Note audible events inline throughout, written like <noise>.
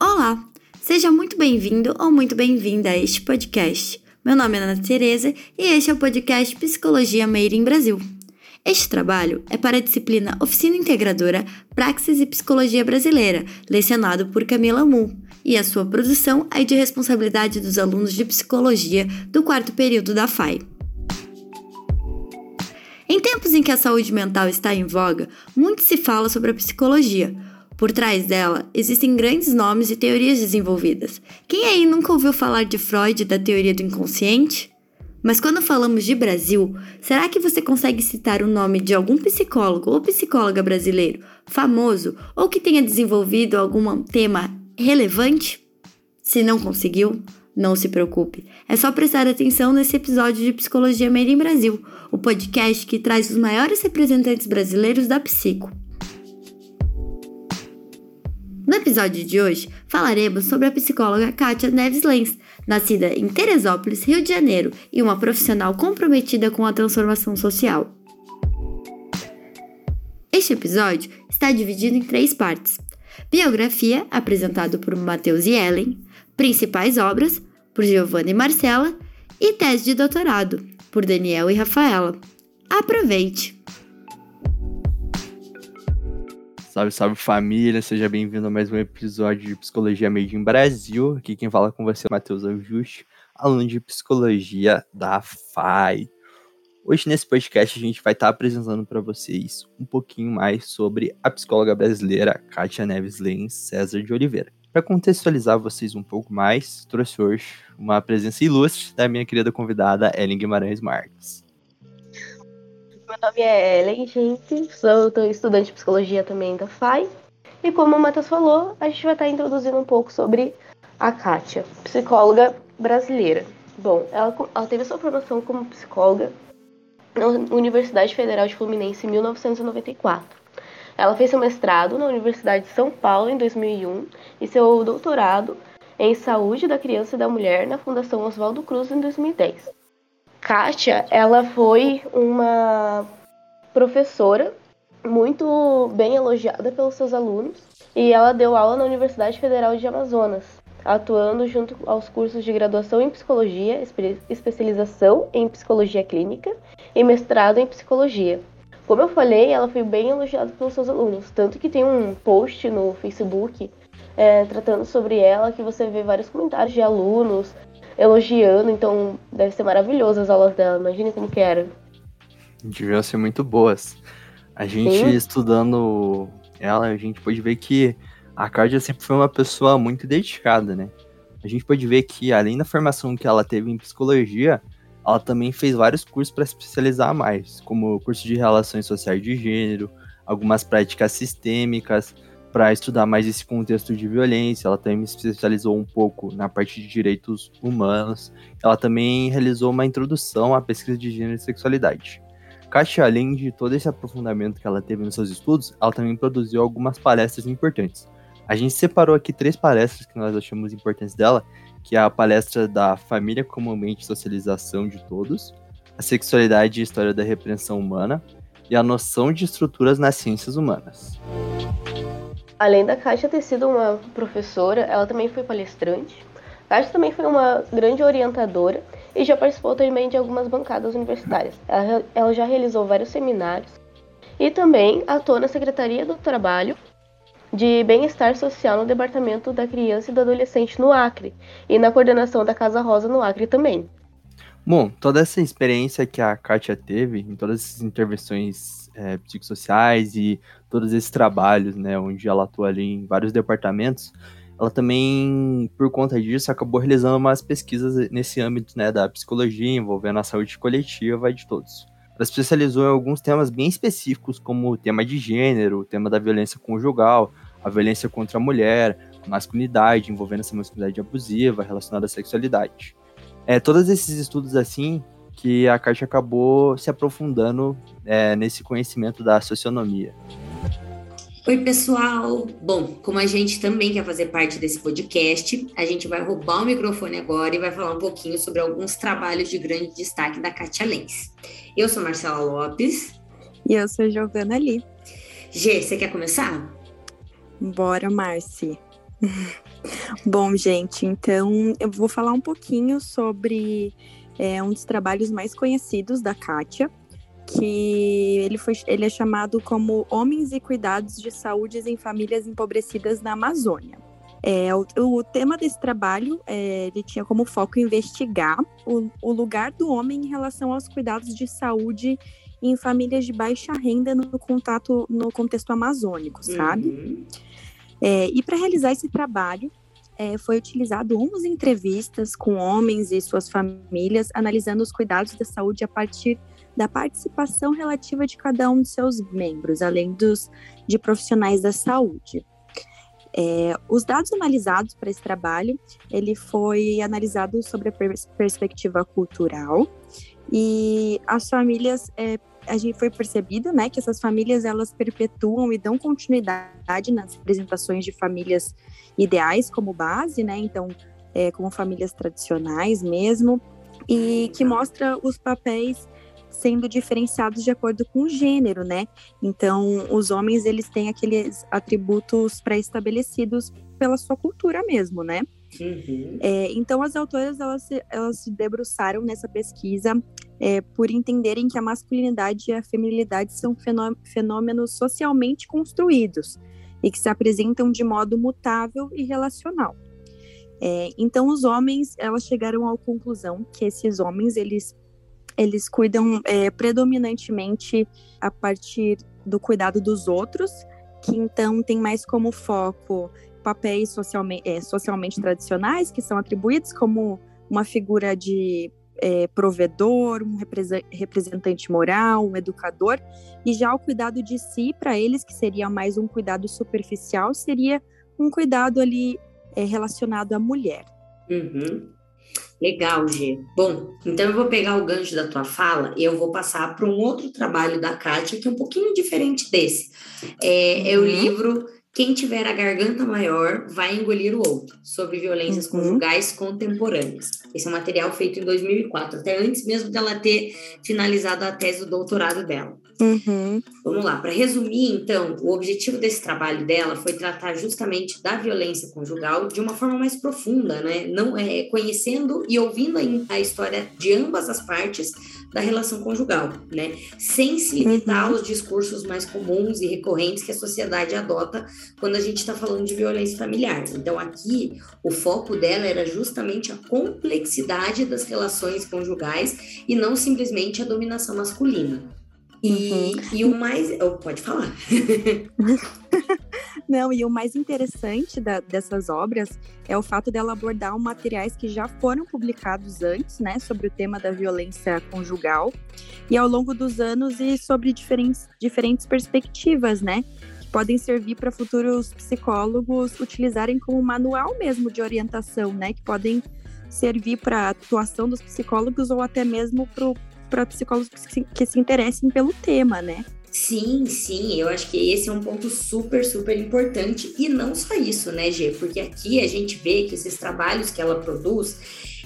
Olá, seja muito bem-vindo ou muito bem-vinda a este podcast. Meu nome é Ana Tereza e este é o podcast Psicologia Made in Brasil. Este trabalho é para a disciplina Oficina Integradora Praxis e Psicologia Brasileira, lecionado por Camila Mu, e a sua produção é de responsabilidade dos alunos de Psicologia do quarto período da FAI. Em tempos em que a saúde mental está em voga, muito se fala sobre a psicologia, por trás dela, existem grandes nomes e teorias desenvolvidas. Quem aí nunca ouviu falar de Freud e da teoria do inconsciente? Mas quando falamos de Brasil, será que você consegue citar o nome de algum psicólogo ou psicóloga brasileiro famoso ou que tenha desenvolvido algum tema relevante? Se não conseguiu, não se preocupe. É só prestar atenção nesse episódio de Psicologia Made in Brasil, o podcast que traz os maiores representantes brasileiros da psico. No episódio de hoje, falaremos sobre a psicóloga Kátia Neves Lenz, nascida em Teresópolis, Rio de Janeiro, e uma profissional comprometida com a transformação social. Este episódio está dividido em três partes: biografia, apresentado por Matheus e Ellen, principais obras, por Giovanna e Marcela, e tese de doutorado, por Daniel e Rafaela. Aproveite! Salve, salve família, seja bem-vindo a mais um episódio de Psicologia Made in Brasil. Aqui quem fala com você é o Matheus Augusto, aluno de Psicologia da FAI. Hoje nesse podcast a gente vai estar apresentando para vocês um pouquinho mais sobre a psicóloga brasileira Kátia Neves Lens César de Oliveira. Para contextualizar vocês um pouco mais, trouxe hoje uma presença ilustre da minha querida convidada Ellen Guimarães Marques. Meu nome é Ellen, gente. Sou estudante de psicologia também da FAI. E como o Matheus falou, a gente vai estar introduzindo um pouco sobre a Kátia, psicóloga brasileira. Bom, ela, ela teve sua formação como psicóloga na Universidade Federal de Fluminense em 1994. Ela fez seu mestrado na Universidade de São Paulo em 2001 e seu doutorado em Saúde da Criança e da Mulher na Fundação Oswaldo Cruz em 2010. Kátia, ela foi uma professora muito bem elogiada pelos seus alunos e ela deu aula na Universidade Federal de Amazonas, atuando junto aos cursos de graduação em psicologia, especialização em psicologia clínica e mestrado em psicologia. Como eu falei, ela foi bem elogiada pelos seus alunos, tanto que tem um post no Facebook é, tratando sobre ela que você vê vários comentários de alunos elogiando, então deve ser maravilhoso as aulas dela. Imagine como que era. Deviam ser muito boas. A gente Sim. estudando ela, a gente pode ver que a Cardia sempre foi uma pessoa muito dedicada, né? A gente pode ver que, além da formação que ela teve em psicologia, ela também fez vários cursos para especializar mais, como o curso de Relações Sociais de Gênero, algumas práticas sistêmicas, para estudar mais esse contexto de violência. Ela também se especializou um pouco na parte de direitos humanos. Ela também realizou uma introdução à pesquisa de gênero e sexualidade. Kátia, além de todo esse aprofundamento que ela teve nos seus estudos, ela também produziu algumas palestras importantes. A gente separou aqui três palestras que nós achamos importantes dela, que é a palestra da Família como Mente e Socialização de Todos, a Sexualidade e História da Repreensão Humana e a Noção de Estruturas nas Ciências Humanas. Além da Kátia ter sido uma professora, ela também foi palestrante. Kátia também foi uma grande orientadora e já participou também de algumas bancadas universitárias. Ela, ela já realizou vários seminários e também atuou na Secretaria do Trabalho de Bem-Estar Social no Departamento da Criança e do Adolescente no Acre e na coordenação da Casa Rosa no Acre também. Bom, toda essa experiência que a Kátia teve em todas essas intervenções é, psicossociais e todos esses trabalhos, né, onde ela atua ali em vários departamentos, ela também, por conta disso, acabou realizando umas pesquisas nesse âmbito, né, da psicologia, envolvendo a saúde coletiva de todos. Ela especializou em alguns temas bem específicos, como o tema de gênero, o tema da violência conjugal, a violência contra a mulher, a masculinidade, envolvendo essa masculinidade abusiva relacionada à sexualidade. É, todos esses estudos assim que a Kátia acabou se aprofundando é, nesse conhecimento da socionomia. Oi, pessoal! Bom, como a gente também quer fazer parte desse podcast, a gente vai roubar o microfone agora e vai falar um pouquinho sobre alguns trabalhos de grande destaque da Katia Lenz. Eu sou Marcela Lopes. E eu sou Giovana Lee. Gê, você quer começar? Bora, Marci. <laughs> Bom, gente, então eu vou falar um pouquinho sobre é, um dos trabalhos mais conhecidos da Kátia, que ele, foi, ele é chamado como Homens e Cuidados de Saúde em Famílias Empobrecidas na Amazônia. É, o, o, tema desse trabalho é, ele tinha como foco investigar o, o, lugar do homem em relação aos cuidados de saúde em famílias de baixa renda no contato no contexto amazônico, sabe? Uhum. É, e para realizar esse trabalho, é, foi utilizado 11 entrevistas com homens e suas famílias, analisando os cuidados da saúde a partir da participação relativa de cada um de seus membros, além dos de profissionais da saúde. É, os dados analisados para esse trabalho, ele foi analisado sobre a pers perspectiva cultural e as famílias é, a gente foi percebido, né, que essas famílias elas perpetuam e dão continuidade nas representações de famílias ideais como base, né, então é, como famílias tradicionais mesmo, e que mostra os papéis sendo diferenciados de acordo com o gênero, né? Então, os homens eles têm aqueles atributos pré-estabelecidos pela sua cultura mesmo, né? Uhum. É, então, as autoras elas, elas se debruçaram nessa pesquisa é, por entenderem que a masculinidade e a feminilidade são fenômenos socialmente construídos e que se apresentam de modo mutável e relacional. É, então, os homens, elas chegaram à conclusão que esses homens, eles, eles cuidam é, predominantemente a partir do cuidado dos outros, que então tem mais como foco papéis é, socialmente tradicionais, que são atribuídos como uma figura de é, provedor, um representante moral, um educador, e já o cuidado de si, para eles, que seria mais um cuidado superficial, seria um cuidado ali é, relacionado à mulher. Uhum. Legal, G. Bom, então eu vou pegar o gancho da tua fala e eu vou passar para um outro trabalho da Kátia, que é um pouquinho diferente desse. É, uhum. é o uhum. livro quem tiver a garganta maior vai engolir o outro, sobre violências uhum. conjugais contemporâneas. Esse é um material feito em 2004, até antes mesmo dela ter finalizado a tese do doutorado dela. Uhum. Vamos lá, para resumir, então, o objetivo desse trabalho dela foi tratar justamente da violência conjugal de uma forma mais profunda, né? Não é conhecendo e ouvindo a, a história de ambas as partes da relação conjugal, né? Sem se limitar uhum. aos discursos mais comuns e recorrentes que a sociedade adota quando a gente está falando de violência familiar. Então, aqui, o foco dela era justamente a complexidade das relações conjugais e não simplesmente a dominação masculina. E, uhum. e o mais. Oh, pode falar. <laughs> Não, e o mais interessante da, dessas obras é o fato dela abordar materiais que já foram publicados antes, né, sobre o tema da violência conjugal, e ao longo dos anos e sobre diferentes, diferentes perspectivas, né, que podem servir para futuros psicólogos utilizarem como manual mesmo de orientação, né, que podem servir para atuação dos psicólogos ou até mesmo para psicólogos que se, que se interessem pelo tema, né? Sim, sim, eu acho que esse é um ponto super, super importante. E não só isso, né, Gê? Porque aqui a gente vê que esses trabalhos que ela produz,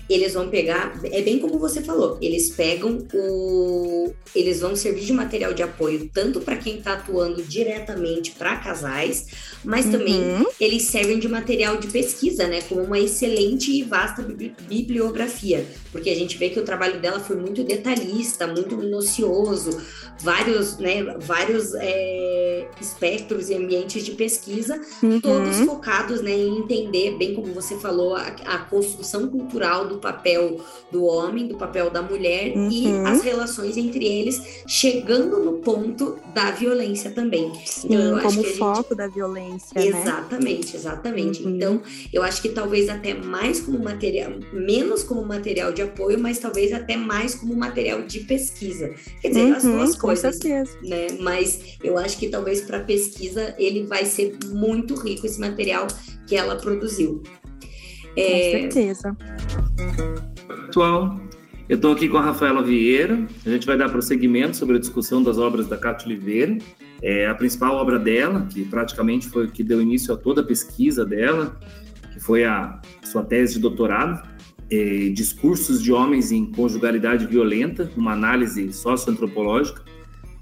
eles vão pegar, é bem como você falou, eles pegam o. Eles vão servir de material de apoio tanto para quem está atuando diretamente para casais, mas uhum. também eles servem de material de pesquisa, né? Como uma excelente e vasta bibliografia, porque a gente vê que o trabalho dela foi muito detalhista, muito minucioso, vários, né, vários é, espectros e ambientes de pesquisa, uhum. todos focados né, em entender, bem como você falou, a, a construção cultural do papel do homem, do papel da mulher uhum. e as relações entre eles, chegando no ponto da violência também. Sim, então, como foco gente... da violência. Né? Exatamente, né? exatamente. Uhum. Então, eu acho que talvez até mais como material, menos como material de apoio, mas talvez até mais como material de pesquisa. Quer dizer, uhum, as duas coisas. Né? Mas eu acho que talvez para pesquisa ele vai ser muito rico esse material que ela produziu. É... Com certeza. Pessoal, eu estou aqui com a Rafaela Vieira. A gente vai dar prosseguimento sobre a discussão das obras da Cátia Oliveira. É a principal obra dela, que praticamente foi o que deu início a toda a pesquisa dela, que foi a sua tese de doutorado, é, Discursos de Homens em Conjugalidade Violenta, uma análise socioantropológica,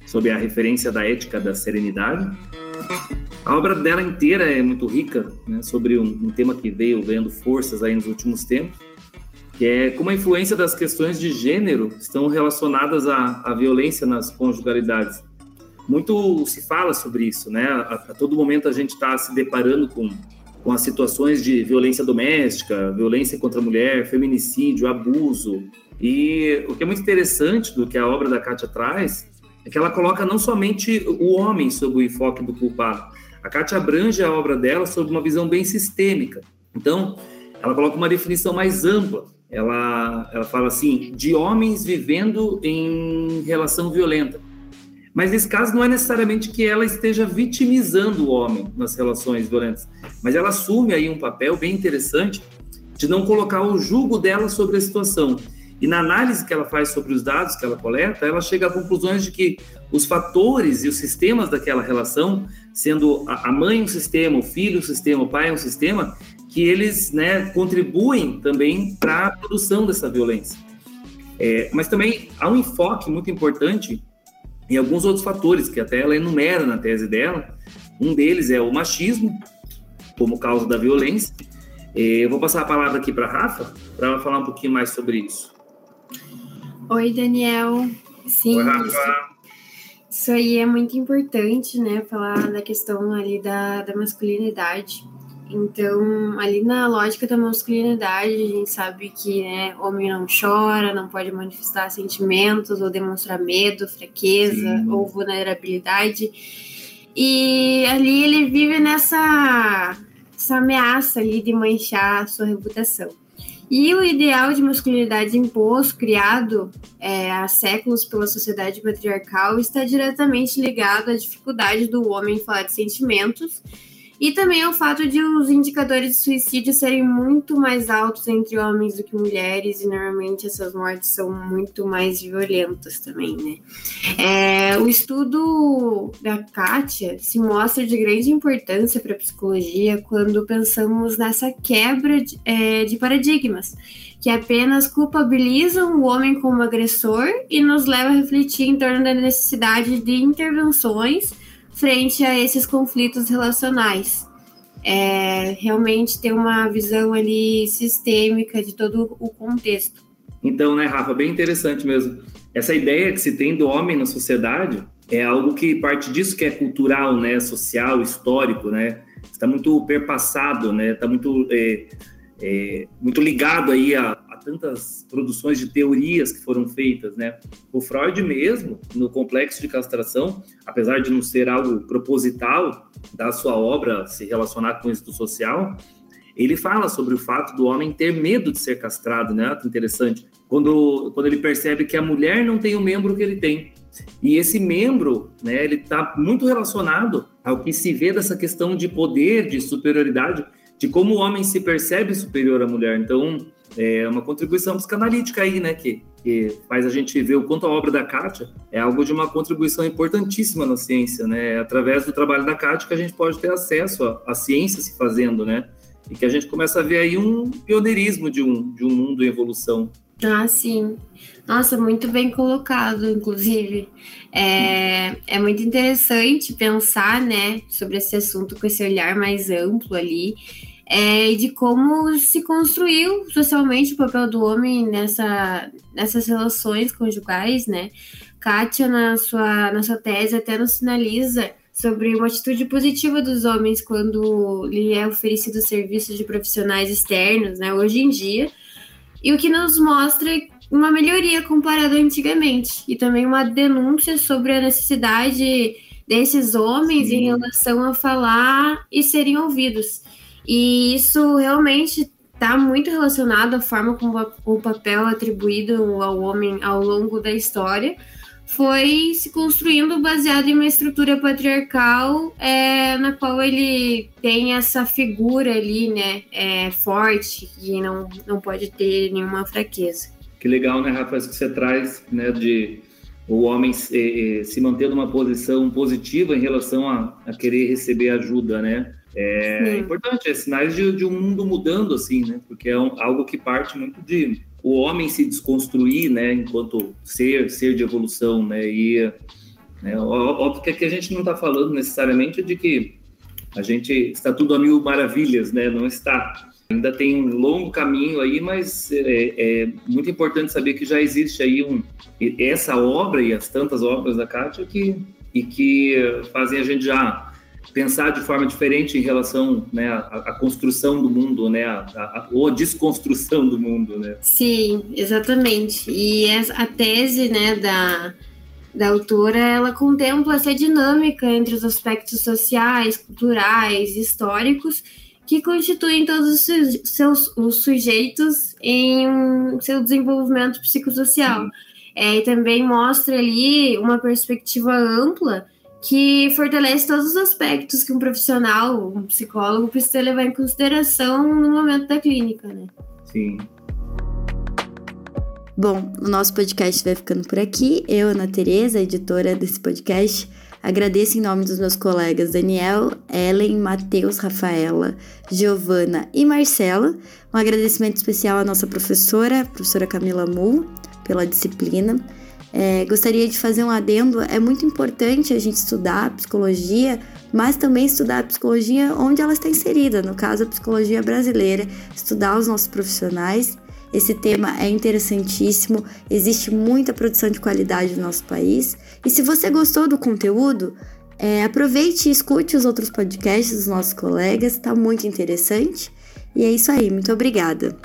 sob a referência da ética da serenidade. A obra dela inteira é muito rica, né, sobre um, um, tema que veio ganhando forças aí nos últimos tempos, que é como a influência das questões de gênero estão relacionadas à, à violência nas conjugalidades. Muito se fala sobre isso, né? A, a todo momento a gente está se deparando com, com as situações de violência doméstica, violência contra a mulher, feminicídio, abuso. E o que é muito interessante do que a obra da Kátia traz é que ela coloca não somente o homem sob o enfoque do culpado, a Kátia abrange a obra dela sob uma visão bem sistêmica. Então, ela coloca uma definição mais ampla. Ela, ela fala assim, de homens vivendo em relação violenta. Mas nesse caso não é necessariamente que ela esteja vitimizando o homem nas relações violentas, mas ela assume aí um papel bem interessante de não colocar o julgo dela sobre a situação e na análise que ela faz sobre os dados que ela coleta, ela chega a conclusões de que os fatores e os sistemas daquela relação, sendo a mãe um sistema, o filho um sistema, o pai um sistema, que eles né, contribuem também para a produção dessa violência. É, mas também há um enfoque muito importante em alguns outros fatores que até ela enumera na tese dela. Um deles é o machismo como causa da violência. É, eu vou passar a palavra aqui para a Rafa para ela falar um pouquinho mais sobre isso. Oi, Daniel. Sim, Oi, isso, isso, aí é muito importante, né? Falar da questão ali da, da masculinidade. Então, ali na lógica da masculinidade, a gente sabe que né, homem não chora, não pode manifestar sentimentos ou demonstrar medo, fraqueza Sim. ou vulnerabilidade. E ali ele vive nessa essa ameaça ali de manchar a sua reputação. E o ideal de masculinidade imposto, criado é, há séculos pela sociedade patriarcal, está diretamente ligado à dificuldade do homem falar de sentimentos e também o fato de os indicadores de suicídio serem muito mais altos entre homens do que mulheres, e normalmente essas mortes são muito mais violentas também, né? É, o estudo da Kátia se mostra de grande importância para a psicologia quando pensamos nessa quebra de, é, de paradigmas que apenas culpabilizam o homem como agressor e nos leva a refletir em torno da necessidade de intervenções frente a esses conflitos relacionais. É, realmente ter uma visão ali sistêmica de todo o contexto. Então, né, Rafa, bem interessante mesmo. Essa ideia que se tem do homem na sociedade é algo que parte disso que é cultural, né, social, histórico, né, está muito perpassado, né, está muito é, é, muito ligado aí a, a, tantas produções de teorias que foram feitas, né? O Freud mesmo, no Complexo de Castração, apesar de não ser algo proposital da sua obra se relacionar com isso social, ele fala sobre o fato do homem ter medo de ser castrado, né? Interessante. Quando, quando ele percebe que a mulher não tem o membro que ele tem. E esse membro, né, ele está muito relacionado ao que se vê dessa questão de poder, de superioridade, de como o homem se percebe superior à mulher. Então, é uma contribuição psicanalítica aí, né, que, que faz a gente ver o quanto a obra da Kátia é algo de uma contribuição importantíssima na ciência, né? É através do trabalho da Kátia que a gente pode ter acesso à, ciência se fazendo, né? E que a gente começa a ver aí um pioneirismo de um, de um mundo em evolução. Ah, sim. Nossa, muito bem colocado, inclusive. É, é muito interessante pensar, né, sobre esse assunto com esse olhar mais amplo ali é, de como se construiu socialmente o papel do homem nessa, nessas relações conjugais, né? Kátia, na sua, na sua tese, até nos sinaliza sobre uma atitude positiva dos homens quando lhe é oferecido serviços de profissionais externos, né, hoje em dia, e o que nos mostra uma melhoria comparada antigamente, e também uma denúncia sobre a necessidade desses homens Sim. em relação a falar e serem ouvidos. E isso realmente está muito relacionado à forma como o papel atribuído ao homem ao longo da história foi se construindo baseado em uma estrutura patriarcal é, na qual ele tem essa figura ali, né, é, forte, que não, não pode ter nenhuma fraqueza. Que legal, né, Rafa, isso que você traz, né, de o homem se, se manter numa posição positiva em relação a, a querer receber ajuda, né? É importante, é sinais de, de, um mundo mudando, assim, né? Porque é um, algo que parte muito de o homem se desconstruir, né? Enquanto ser, ser de evolução, né? E né, óbvio que aqui a gente não está falando necessariamente de que A gente está tudo a mil maravilhas, né? Não está. Ainda tem um longo caminho aí, mas é, é muito importante saber que já existe aí um, essa obra e as tantas obras da Kátia que, e que fazem a gente já pensar de forma diferente em relação né, à, à construção do mundo, né, à, à, ou a desconstrução do mundo, né? Sim, exatamente. E a tese, né, da, da autora, ela contempla essa dinâmica entre os aspectos sociais, culturais, históricos que constituem todos os seus os sujeitos em seu desenvolvimento psicossocial. É, e também mostra ali uma perspectiva ampla que fortalece todos os aspectos que um profissional, um psicólogo, precisa levar em consideração no momento da clínica, né? Sim. Bom, o nosso podcast vai ficando por aqui. Eu, Ana Tereza, editora desse podcast, Agradeço em nome dos meus colegas Daniel, Ellen, Matheus, Rafaela, Giovana e Marcela. Um agradecimento especial à nossa professora, a professora Camila Mu, pela disciplina. É, gostaria de fazer um adendo: é muito importante a gente estudar a psicologia, mas também estudar a psicologia onde ela está inserida, no caso, a psicologia brasileira, estudar os nossos profissionais esse tema é interessantíssimo, existe muita produção de qualidade no nosso país. E se você gostou do conteúdo, é, aproveite e escute os outros podcasts dos nossos colegas, está muito interessante. E é isso aí, muito obrigada.